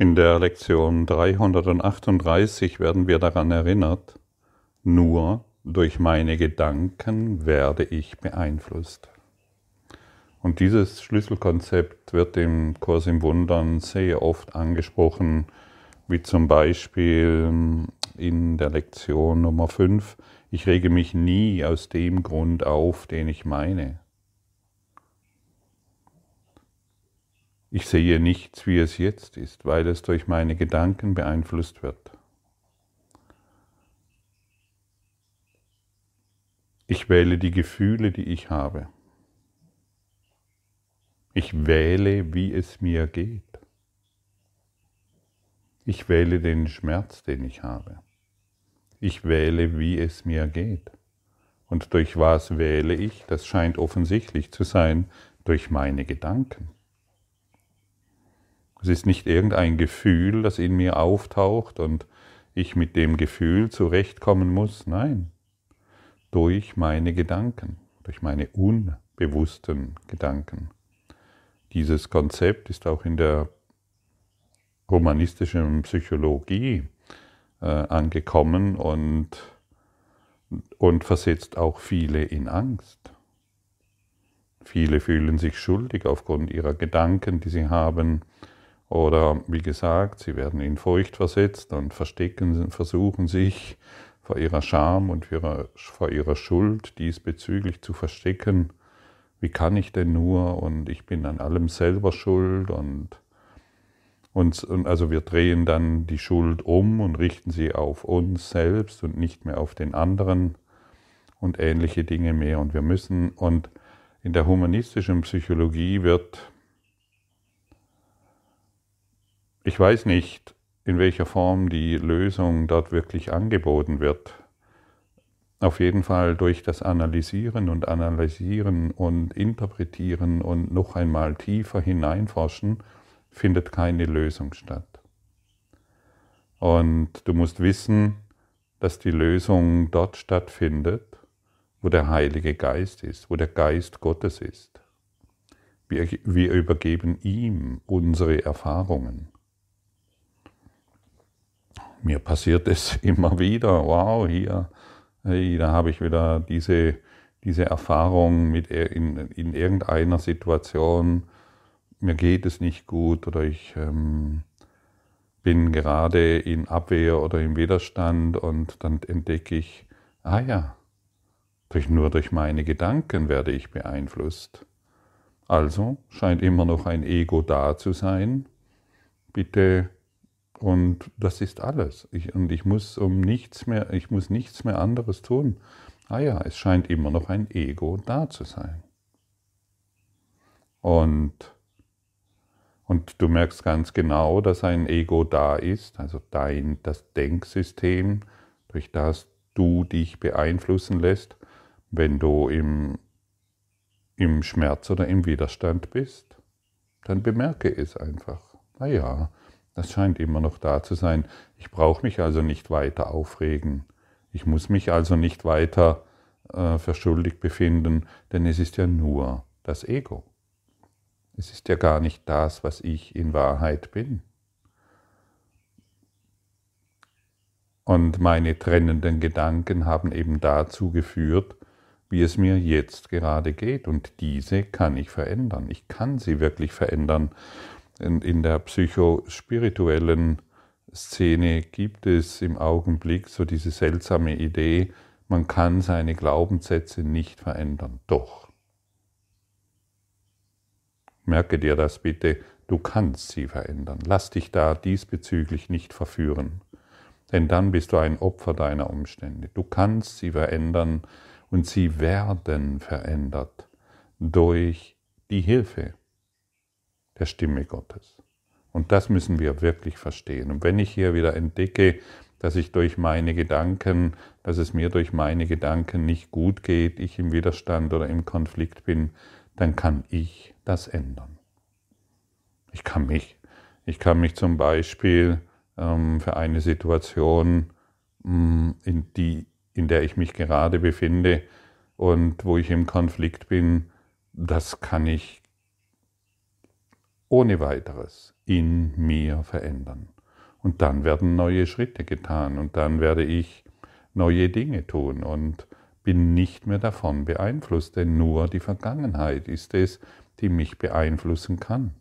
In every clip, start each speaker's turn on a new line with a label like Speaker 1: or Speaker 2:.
Speaker 1: In der Lektion 338 werden wir daran erinnert, nur durch meine Gedanken werde ich beeinflusst. Und dieses Schlüsselkonzept wird im Kurs im Wundern sehr oft angesprochen, wie zum Beispiel in der Lektion Nummer 5, ich rege mich nie aus dem Grund auf, den ich meine. Ich sehe nichts, wie es jetzt ist, weil es durch meine Gedanken beeinflusst wird. Ich wähle die Gefühle, die ich habe. Ich wähle, wie es mir geht. Ich wähle den Schmerz, den ich habe. Ich wähle, wie es mir geht. Und durch was wähle ich? Das scheint offensichtlich zu sein, durch meine Gedanken. Es ist nicht irgendein Gefühl, das in mir auftaucht und ich mit dem Gefühl zurechtkommen muss. Nein, durch meine Gedanken, durch meine unbewussten Gedanken. Dieses Konzept ist auch in der humanistischen Psychologie äh, angekommen und, und versetzt auch viele in Angst. Viele fühlen sich schuldig aufgrund ihrer Gedanken, die sie haben, oder wie gesagt, sie werden in Furcht versetzt und verstecken, versuchen sich vor ihrer Scham und vor ihrer Schuld diesbezüglich zu verstecken. Wie kann ich denn nur und ich bin an allem selber schuld und, und, und also wir drehen dann die Schuld um und richten sie auf uns selbst und nicht mehr auf den anderen und ähnliche Dinge mehr. Und wir müssen, und in der humanistischen Psychologie wird ich weiß nicht, in welcher Form die Lösung dort wirklich angeboten wird. Auf jeden Fall durch das Analysieren und Analysieren und Interpretieren und noch einmal tiefer hineinforschen findet keine Lösung statt. Und du musst wissen, dass die Lösung dort stattfindet, wo der Heilige Geist ist, wo der Geist Gottes ist. Wir, wir übergeben ihm unsere Erfahrungen mir passiert es immer wieder, wow, hier, hey, da habe ich wieder diese, diese Erfahrung mit in, in irgendeiner Situation, mir geht es nicht gut oder ich ähm, bin gerade in Abwehr oder im Widerstand und dann entdecke ich, ah ja, durch, nur durch meine Gedanken werde ich beeinflusst. Also scheint immer noch ein Ego da zu sein. Bitte und das ist alles. Ich, und ich muss um nichts mehr, ich muss nichts mehr anderes tun. Ah ja, es scheint immer noch ein Ego da zu sein. Und, und du merkst ganz genau, dass ein Ego da ist, also dein, das Denksystem, durch das du dich beeinflussen lässt, wenn du im, im Schmerz oder im Widerstand bist. Dann bemerke es einfach. Ah ja, das scheint immer noch da zu sein. Ich brauche mich also nicht weiter aufregen. Ich muss mich also nicht weiter äh, für schuldig befinden, denn es ist ja nur das Ego. Es ist ja gar nicht das, was ich in Wahrheit bin. Und meine trennenden Gedanken haben eben dazu geführt, wie es mir jetzt gerade geht. Und diese kann ich verändern. Ich kann sie wirklich verändern. In, in der psychospirituellen Szene gibt es im Augenblick so diese seltsame Idee, man kann seine Glaubenssätze nicht verändern. Doch. Merke dir das bitte, du kannst sie verändern. Lass dich da diesbezüglich nicht verführen, denn dann bist du ein Opfer deiner Umstände. Du kannst sie verändern und sie werden verändert durch die Hilfe der Stimme Gottes. Und das müssen wir wirklich verstehen. Und wenn ich hier wieder entdecke, dass ich durch meine Gedanken, dass es mir durch meine Gedanken nicht gut geht, ich im Widerstand oder im Konflikt bin, dann kann ich das ändern. Ich kann mich, ich kann mich zum Beispiel ähm, für eine Situation, ähm, in, die, in der ich mich gerade befinde und wo ich im Konflikt bin, das kann ich ohne weiteres in mir verändern. Und dann werden neue Schritte getan und dann werde ich neue Dinge tun und bin nicht mehr davon beeinflusst, denn nur die Vergangenheit ist es, die mich beeinflussen kann.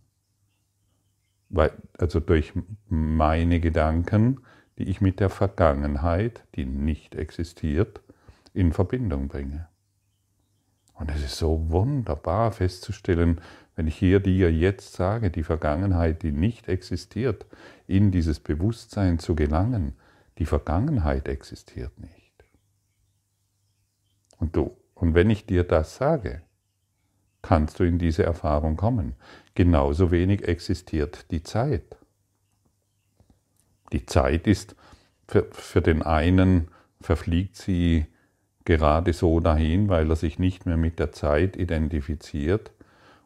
Speaker 1: Weil, also durch meine Gedanken, die ich mit der Vergangenheit, die nicht existiert, in Verbindung bringe. Und es ist so wunderbar festzustellen, wenn ich hier dir jetzt sage, die Vergangenheit, die nicht existiert, in dieses Bewusstsein zu gelangen, die Vergangenheit existiert nicht. Und, du, und wenn ich dir das sage, kannst du in diese Erfahrung kommen. Genauso wenig existiert die Zeit. Die Zeit ist für, für den einen verfliegt sie gerade so dahin, weil er sich nicht mehr mit der Zeit identifiziert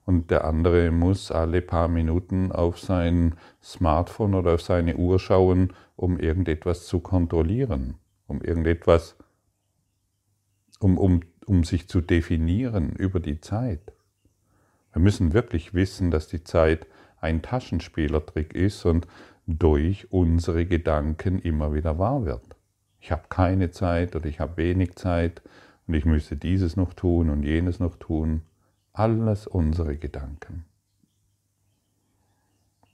Speaker 1: und der andere muss alle paar Minuten auf sein Smartphone oder auf seine Uhr schauen, um irgendetwas zu kontrollieren, um irgendetwas, um, um, um sich zu definieren über die Zeit. Wir müssen wirklich wissen, dass die Zeit ein Taschenspielertrick ist und durch unsere Gedanken immer wieder wahr wird. Ich habe keine Zeit oder ich habe wenig Zeit und ich müsste dieses noch tun und jenes noch tun. Alles unsere Gedanken.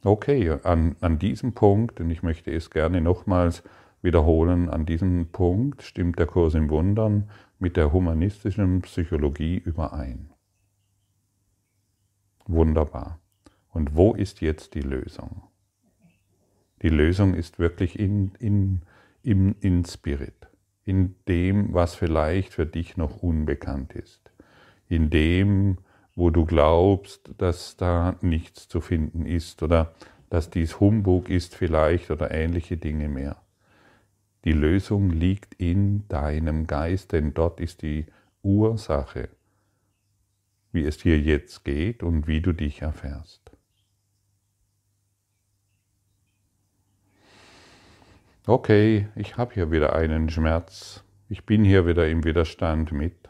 Speaker 1: Okay, an, an diesem Punkt, und ich möchte es gerne nochmals wiederholen, an diesem Punkt stimmt der Kurs im Wundern mit der humanistischen Psychologie überein. Wunderbar. Und wo ist jetzt die Lösung? Die Lösung ist wirklich in, in, in Spirit, in dem, was vielleicht für dich noch unbekannt ist, in dem, wo du glaubst, dass da nichts zu finden ist oder dass dies Humbug ist vielleicht oder ähnliche Dinge mehr. Die Lösung liegt in deinem Geist, denn dort ist die Ursache wie es dir jetzt geht und wie du dich erfährst. Okay, ich habe hier wieder einen Schmerz, ich bin hier wieder im Widerstand mit.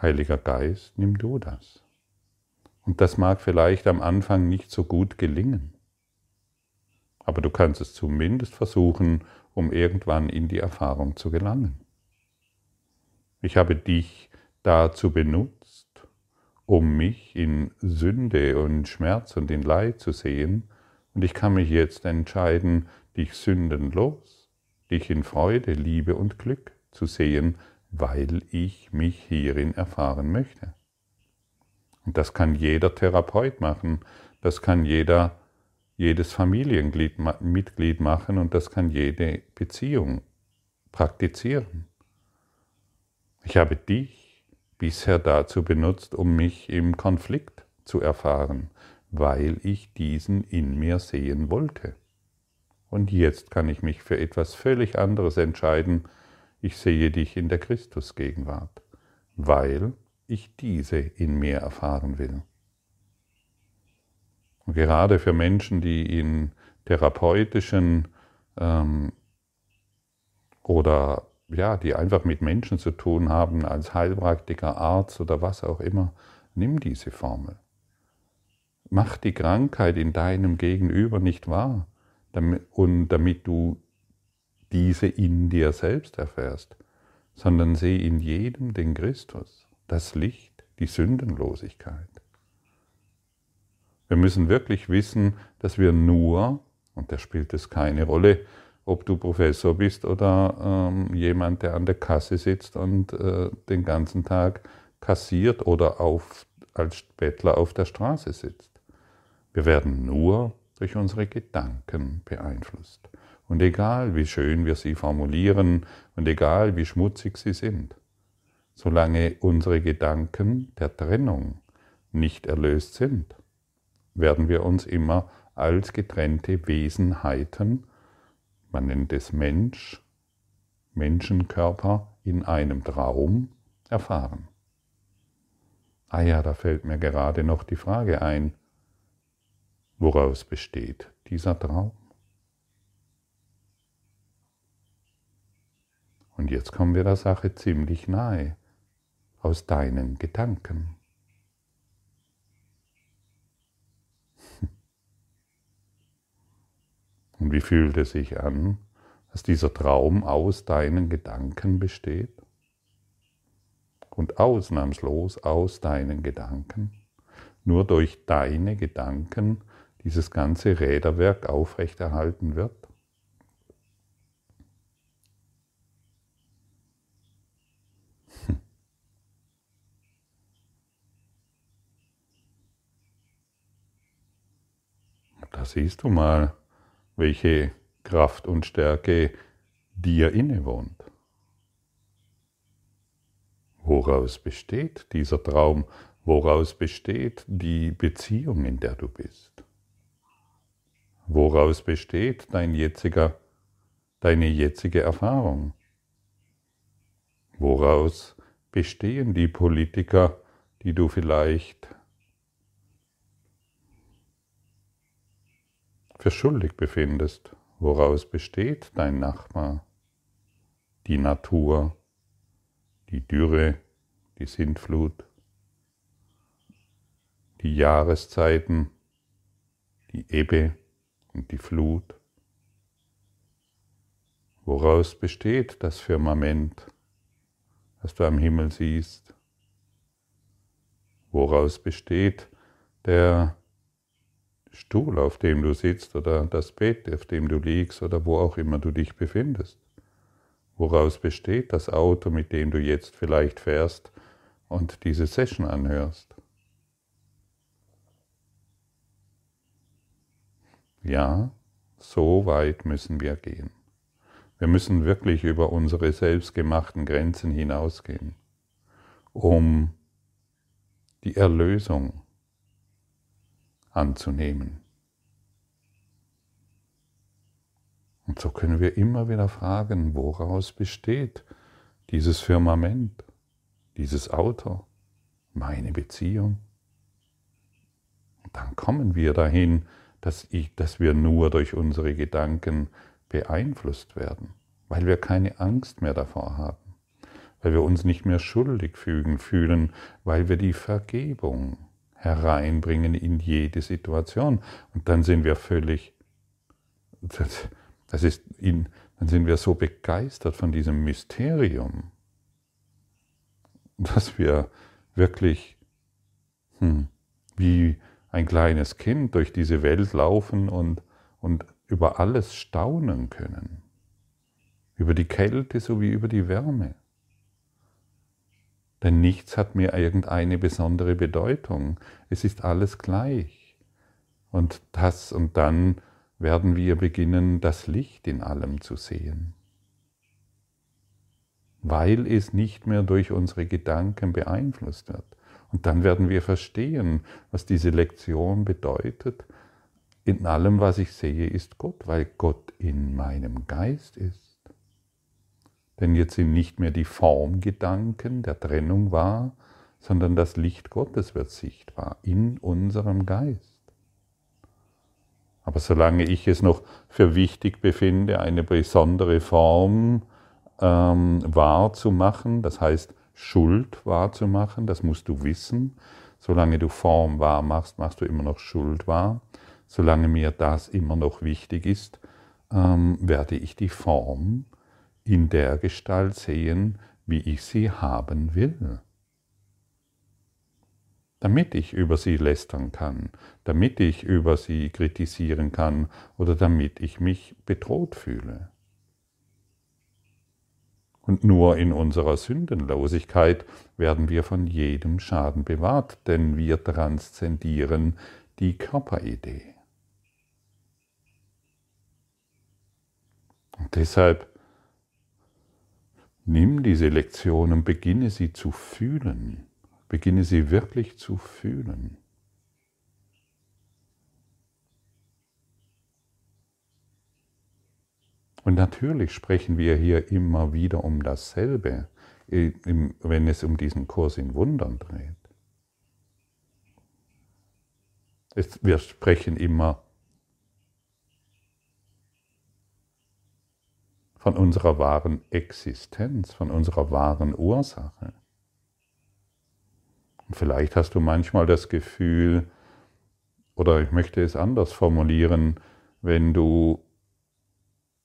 Speaker 1: Heiliger Geist, nimm du das. Und das mag vielleicht am Anfang nicht so gut gelingen, aber du kannst es zumindest versuchen, um irgendwann in die Erfahrung zu gelangen. Ich habe dich dazu benutzt, um mich in Sünde und Schmerz und in Leid zu sehen, und ich kann mich jetzt entscheiden, dich sündenlos, dich in Freude, Liebe und Glück zu sehen, weil ich mich hierin erfahren möchte. Und das kann jeder Therapeut machen, das kann jeder, jedes Familienmitglied machen und das kann jede Beziehung praktizieren. Ich habe dich bisher dazu benutzt, um mich im Konflikt zu erfahren, weil ich diesen in mir sehen wollte. Und jetzt kann ich mich für etwas völlig anderes entscheiden. Ich sehe dich in der Christusgegenwart, weil ich diese in mir erfahren will. Und gerade für Menschen, die in therapeutischen ähm, oder ja, die einfach mit Menschen zu tun haben, als Heilpraktiker, Arzt oder was auch immer, nimm diese Formel. Mach die Krankheit in deinem Gegenüber nicht wahr, und damit du diese in dir selbst erfährst, sondern seh in jedem den Christus, das Licht, die Sündenlosigkeit. Wir müssen wirklich wissen, dass wir nur, und da spielt es keine Rolle, ob du Professor bist oder ähm, jemand, der an der Kasse sitzt und äh, den ganzen Tag kassiert oder auf, als Bettler auf der Straße sitzt. Wir werden nur durch unsere Gedanken beeinflusst. Und egal wie schön wir sie formulieren und egal wie schmutzig sie sind, solange unsere Gedanken der Trennung nicht erlöst sind, werden wir uns immer als getrennte Wesenheiten man nennt es Mensch, Menschenkörper in einem Traum erfahren. Ah ja, da fällt mir gerade noch die Frage ein, woraus besteht dieser Traum? Und jetzt kommen wir der Sache ziemlich nahe, aus deinen Gedanken. Und wie fühlt es sich an, dass dieser Traum aus deinen Gedanken besteht? Und ausnahmslos aus deinen Gedanken? Nur durch deine Gedanken dieses ganze Räderwerk aufrechterhalten wird? Hm. Da siehst du mal, welche Kraft und Stärke dir innewohnt. Woraus besteht dieser Traum? Woraus besteht die Beziehung, in der du bist? Woraus besteht dein jetziger, deine jetzige Erfahrung? Woraus bestehen die Politiker, die du vielleicht für schuldig befindest? Woraus besteht dein Nachbar? Die Natur, die Dürre, die Sintflut, die Jahreszeiten, die Ebbe, und die Flut. Woraus besteht das Firmament, das du am Himmel siehst? Woraus besteht der Stuhl, auf dem du sitzt, oder das Bett, auf dem du liegst, oder wo auch immer du dich befindest? Woraus besteht das Auto, mit dem du jetzt vielleicht fährst und diese Session anhörst? Ja, so weit müssen wir gehen. Wir müssen wirklich über unsere selbstgemachten Grenzen hinausgehen, um die Erlösung anzunehmen. Und so können wir immer wieder fragen, woraus besteht dieses Firmament, dieses Auto, meine Beziehung. Und dann kommen wir dahin, dass, ich, dass wir nur durch unsere Gedanken beeinflusst werden, weil wir keine Angst mehr davor haben, weil wir uns nicht mehr schuldig fühlen, weil wir die Vergebung hereinbringen in jede Situation. Und dann sind wir völlig, das, das ist in, dann sind wir so begeistert von diesem Mysterium, dass wir wirklich hm, wie ein kleines Kind durch diese Welt laufen und, und über alles staunen können. Über die Kälte sowie über die Wärme. Denn nichts hat mir irgendeine besondere Bedeutung. Es ist alles gleich. Und das und dann werden wir beginnen, das Licht in allem zu sehen. Weil es nicht mehr durch unsere Gedanken beeinflusst wird. Und dann werden wir verstehen, was diese Lektion bedeutet. In allem, was ich sehe, ist Gott, weil Gott in meinem Geist ist. Denn jetzt sind nicht mehr die Formgedanken der Trennung wahr, sondern das Licht Gottes wird sichtbar in unserem Geist. Aber solange ich es noch für wichtig befinde, eine besondere Form ähm, wahrzumachen, das heißt Schuld wahrzumachen, das musst du wissen. Solange du Form wahr machst, machst du immer noch Schuld wahr. Solange mir das immer noch wichtig ist, ähm, werde ich die Form in der Gestalt sehen, wie ich sie haben will. Damit ich über sie lästern kann, damit ich über sie kritisieren kann oder damit ich mich bedroht fühle. Und nur in unserer Sündenlosigkeit werden wir von jedem Schaden bewahrt, denn wir transzendieren die Körperidee. Und deshalb nimm diese Lektion und beginne sie zu fühlen. Beginne sie wirklich zu fühlen. Und natürlich sprechen wir hier immer wieder um dasselbe, wenn es um diesen Kurs in Wundern dreht. wir sprechen immer von unserer wahren Existenz, von unserer wahren Ursache. Und vielleicht hast du manchmal das Gefühl, oder ich möchte es anders formulieren, wenn du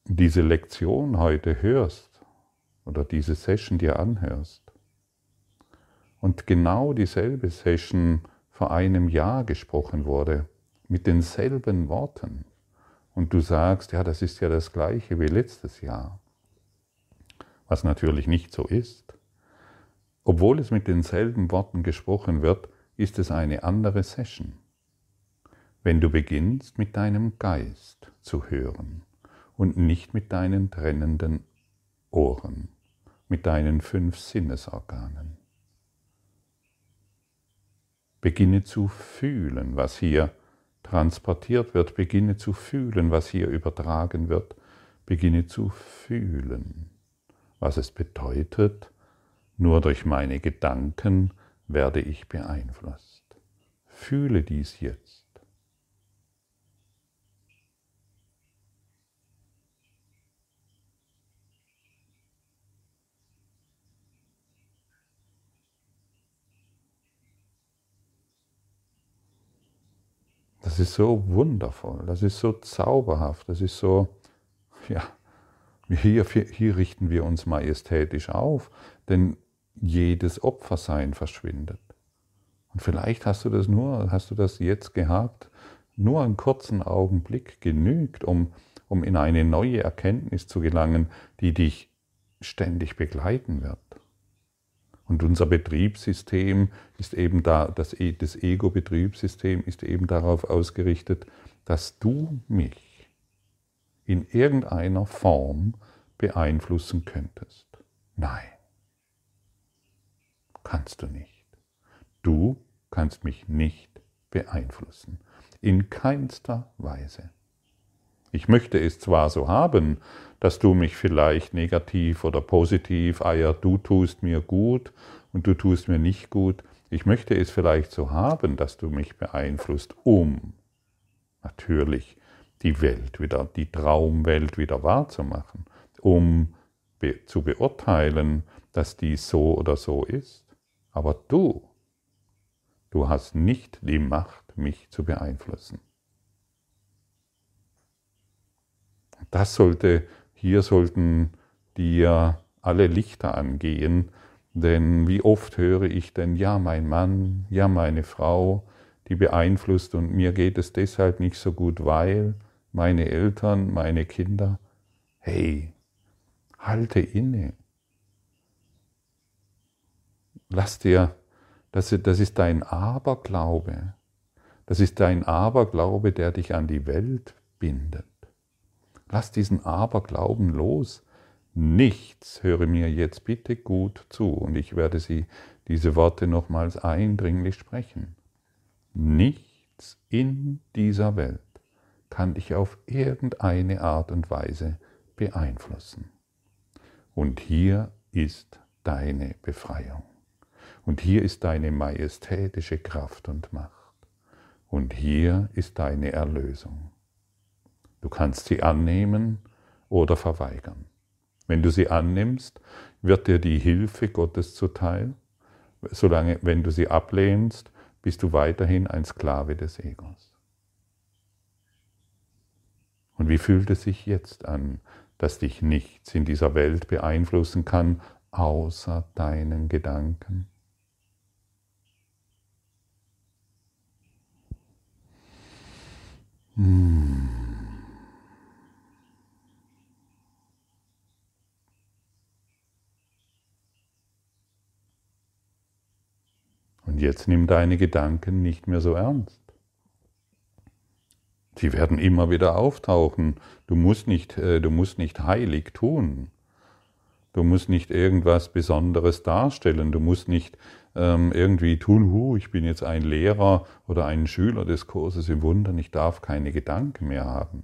Speaker 1: diese Lektion heute hörst oder diese Session dir anhörst und genau dieselbe Session vor einem Jahr gesprochen wurde, mit denselben Worten, und du sagst, ja, das ist ja das gleiche wie letztes Jahr, was natürlich nicht so ist, obwohl es mit denselben Worten gesprochen wird, ist es eine andere Session. Wenn du beginnst mit deinem Geist zu hören und nicht mit deinen trennenden Ohren, mit deinen fünf Sinnesorganen. Beginne zu fühlen, was hier transportiert wird. Beginne zu fühlen, was hier übertragen wird. Beginne zu fühlen, was es bedeutet, nur durch meine Gedanken werde ich beeinflusst. Fühle dies jetzt. Das ist so wundervoll, das ist so zauberhaft, das ist so, ja, hier, hier richten wir uns majestätisch auf, denn jedes Opfersein verschwindet. Und vielleicht hast du das nur, hast du das jetzt gehabt, nur einen kurzen Augenblick genügt, um, um in eine neue Erkenntnis zu gelangen, die dich ständig begleiten wird. Und unser Betriebssystem ist eben da, das, e, das Ego-Betriebssystem ist eben darauf ausgerichtet, dass du mich in irgendeiner Form beeinflussen könntest. Nein, kannst du nicht. Du kannst mich nicht beeinflussen. In keinster Weise. Ich möchte es zwar so haben, dass du mich vielleicht negativ oder positiv, ah ja, du tust mir gut und du tust mir nicht gut. Ich möchte es vielleicht so haben, dass du mich beeinflusst, um natürlich die Welt wieder, die Traumwelt wieder wahrzumachen, um be zu beurteilen, dass dies so oder so ist. Aber du, du hast nicht die Macht, mich zu beeinflussen. Das sollte, hier sollten dir alle Lichter angehen, denn wie oft höre ich denn, ja, mein Mann, ja, meine Frau, die beeinflusst und mir geht es deshalb nicht so gut, weil meine Eltern, meine Kinder, hey, halte inne. Lass dir, das, ist dein Aberglaube. Das ist dein Aberglaube, der dich an die Welt bindet. Lass diesen Aberglauben los. Nichts, höre mir jetzt bitte gut zu und ich werde sie, diese Worte nochmals eindringlich sprechen. Nichts in dieser Welt kann dich auf irgendeine Art und Weise beeinflussen. Und hier ist deine Befreiung. Und hier ist deine majestätische Kraft und Macht. Und hier ist deine Erlösung. Du kannst sie annehmen oder verweigern. Wenn du sie annimmst, wird dir die Hilfe Gottes zuteil. Solange, wenn du sie ablehnst, bist du weiterhin ein Sklave des Egos. Und wie fühlt es sich jetzt an, dass dich nichts in dieser Welt beeinflussen kann, außer deinen Gedanken? Hmm. Und jetzt nimm deine Gedanken nicht mehr so ernst. Sie werden immer wieder auftauchen. Du musst nicht, äh, du musst nicht heilig tun. Du musst nicht irgendwas Besonderes darstellen. Du musst nicht ähm, irgendwie tun, hu, ich bin jetzt ein Lehrer oder ein Schüler des Kurses im Wundern, ich darf keine Gedanken mehr haben.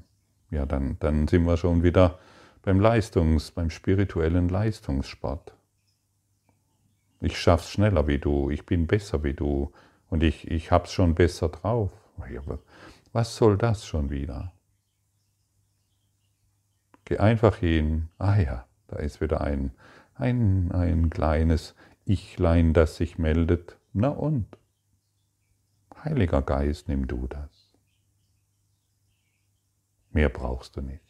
Speaker 1: Ja, dann, dann sind wir schon wieder beim Leistungs-, beim spirituellen Leistungssport ich schaff's schneller wie du, ich bin besser wie du und ich, ich hab's schon besser drauf. Was soll das schon wieder? Geh einfach hin, ah ja, da ist wieder ein, ein, ein kleines Ichlein, das sich meldet. Na und? Heiliger Geist, nimm du das. Mehr brauchst du nicht.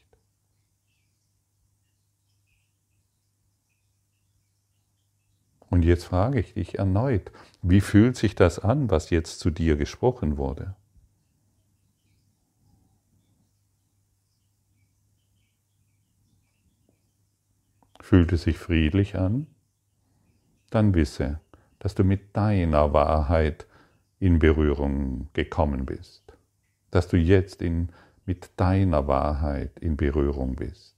Speaker 1: Und jetzt frage ich dich erneut, wie fühlt sich das an, was jetzt zu dir gesprochen wurde? Fühlt es sich friedlich an? Dann wisse, dass du mit deiner Wahrheit in Berührung gekommen bist, dass du jetzt in, mit deiner Wahrheit in Berührung bist.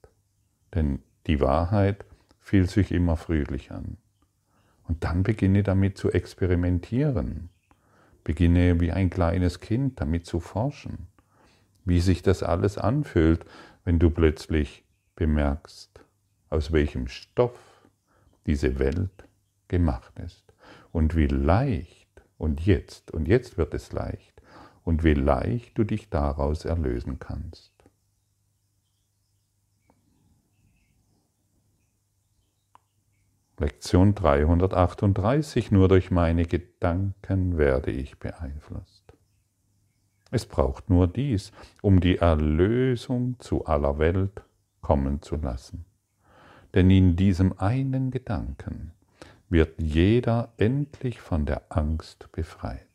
Speaker 1: Denn die Wahrheit fühlt sich immer friedlich an. Und dann beginne damit zu experimentieren. Beginne wie ein kleines Kind damit zu forschen, wie sich das alles anfühlt, wenn du plötzlich bemerkst, aus welchem Stoff diese Welt gemacht ist. Und wie leicht, und jetzt, und jetzt wird es leicht, und wie leicht du dich daraus erlösen kannst. Lektion 338, nur durch meine Gedanken werde ich beeinflusst. Es braucht nur dies, um die Erlösung zu aller Welt kommen zu lassen denn in diesem einen Gedanken wird jeder endlich von der Angst befreit.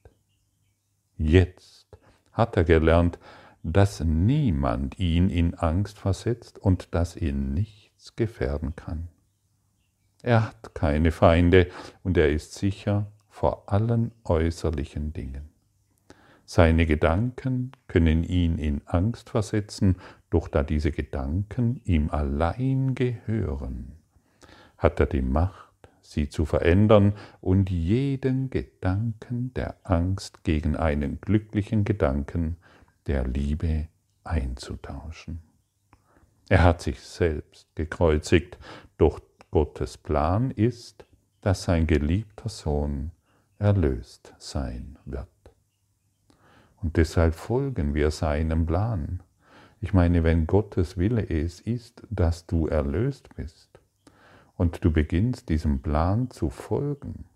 Speaker 1: Jetzt hat er gelernt, dass niemand ihn in Angst versetzt und dass ihn nichts gefährden kann. Er hat keine Feinde und er ist sicher vor allen äußerlichen Dingen. Seine Gedanken können ihn in Angst versetzen, doch da diese Gedanken ihm allein gehören, hat er die Macht, sie zu verändern und jeden Gedanken der Angst gegen einen glücklichen Gedanken der Liebe einzutauschen. Er hat sich selbst gekreuzigt, doch Gottes Plan ist, dass sein geliebter Sohn erlöst sein wird. Und deshalb folgen wir seinem Plan. Ich meine, wenn Gottes Wille es ist, dass du erlöst bist und du beginnst diesem Plan zu folgen,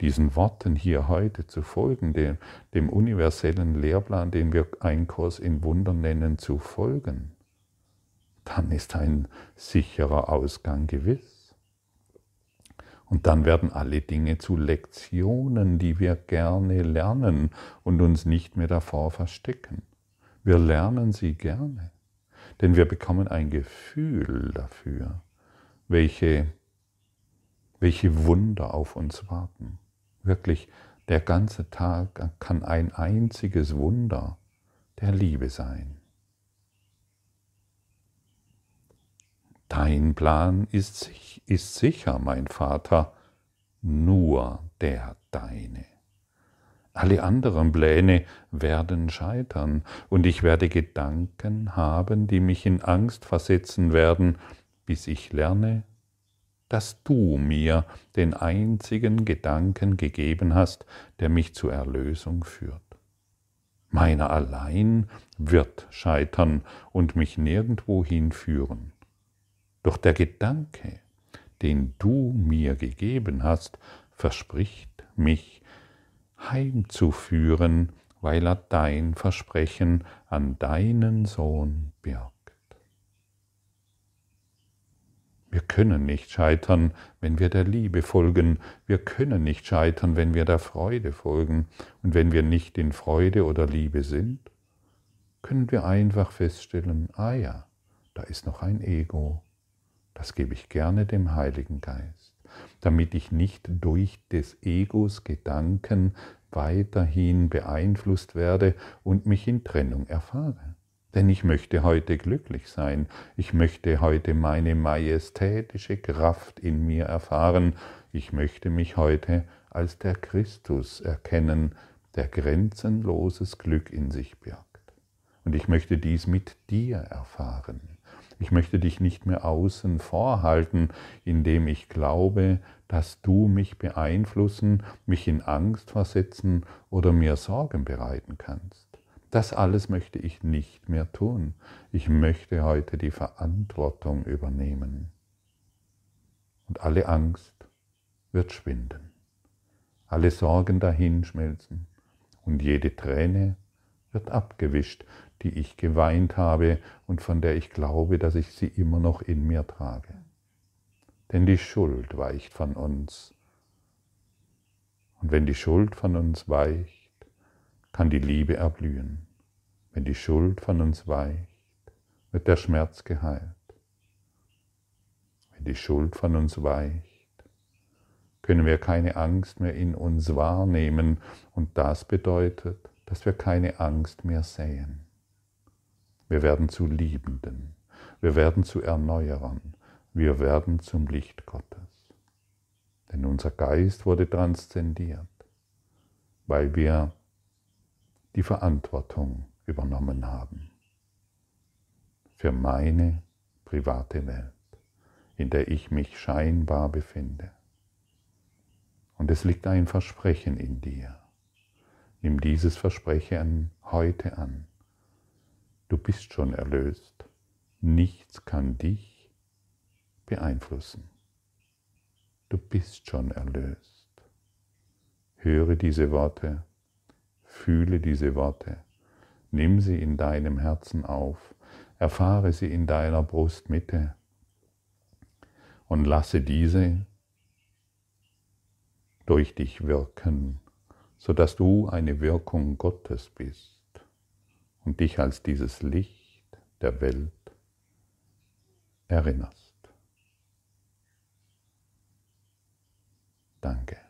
Speaker 1: diesen Worten hier heute zu folgen, dem, dem universellen Lehrplan, den wir ein Kurs in Wunder nennen, zu folgen, dann ist ein sicherer Ausgang gewiss. Und dann werden alle Dinge zu Lektionen, die wir gerne lernen und uns nicht mehr davor verstecken. Wir lernen sie gerne, denn wir bekommen ein Gefühl dafür, welche, welche Wunder auf uns warten. Wirklich, der ganze Tag kann ein einziges Wunder der Liebe sein. Dein Plan ist, ist sicher, mein Vater, nur der deine. Alle anderen Pläne werden scheitern, und ich werde Gedanken haben, die mich in Angst versetzen werden, bis ich lerne, dass du mir den einzigen Gedanken gegeben hast, der mich zur Erlösung führt. Meiner allein wird scheitern und mich nirgendwo hinführen. Doch der Gedanke, den du mir gegeben hast, verspricht mich heimzuführen, weil er dein Versprechen an deinen Sohn birgt. Wir können nicht scheitern, wenn wir der Liebe folgen. Wir können nicht scheitern, wenn wir der Freude folgen. Und wenn wir nicht in Freude oder Liebe sind, können wir einfach feststellen, ah ja, da ist noch ein Ego. Das gebe ich gerne dem Heiligen Geist, damit ich nicht durch des Egos Gedanken weiterhin beeinflusst werde und mich in Trennung erfahre. Denn ich möchte heute glücklich sein, ich möchte heute meine majestätische Kraft in mir erfahren, ich möchte mich heute als der Christus erkennen, der grenzenloses Glück in sich birgt. Und ich möchte dies mit dir erfahren. Ich möchte dich nicht mehr außen vorhalten, indem ich glaube, dass du mich beeinflussen, mich in Angst versetzen oder mir Sorgen bereiten kannst. Das alles möchte ich nicht mehr tun. Ich möchte heute die Verantwortung übernehmen. Und alle Angst wird schwinden, alle Sorgen dahinschmelzen und jede Träne wird abgewischt, die ich geweint habe und von der ich glaube, dass ich sie immer noch in mir trage. Denn die Schuld weicht von uns Und wenn die Schuld von uns weicht, kann die Liebe erblühen. Wenn die Schuld von uns weicht, wird der Schmerz geheilt. Wenn die Schuld von uns weicht, können wir keine Angst mehr in uns wahrnehmen und das bedeutet, dass wir keine Angst mehr sehen. Wir werden zu Liebenden, wir werden zu Erneuerern, wir werden zum Licht Gottes. Denn unser Geist wurde transzendiert, weil wir die Verantwortung übernommen haben für meine private Welt, in der ich mich scheinbar befinde. Und es liegt ein Versprechen in dir. Nimm dieses Versprechen heute an. Du bist schon erlöst. Nichts kann dich beeinflussen. Du bist schon erlöst. Höre diese Worte, fühle diese Worte, nimm sie in deinem Herzen auf, erfahre sie in deiner Brustmitte und lasse diese durch dich wirken sodass du eine Wirkung Gottes bist und dich als dieses Licht der Welt erinnerst. Danke.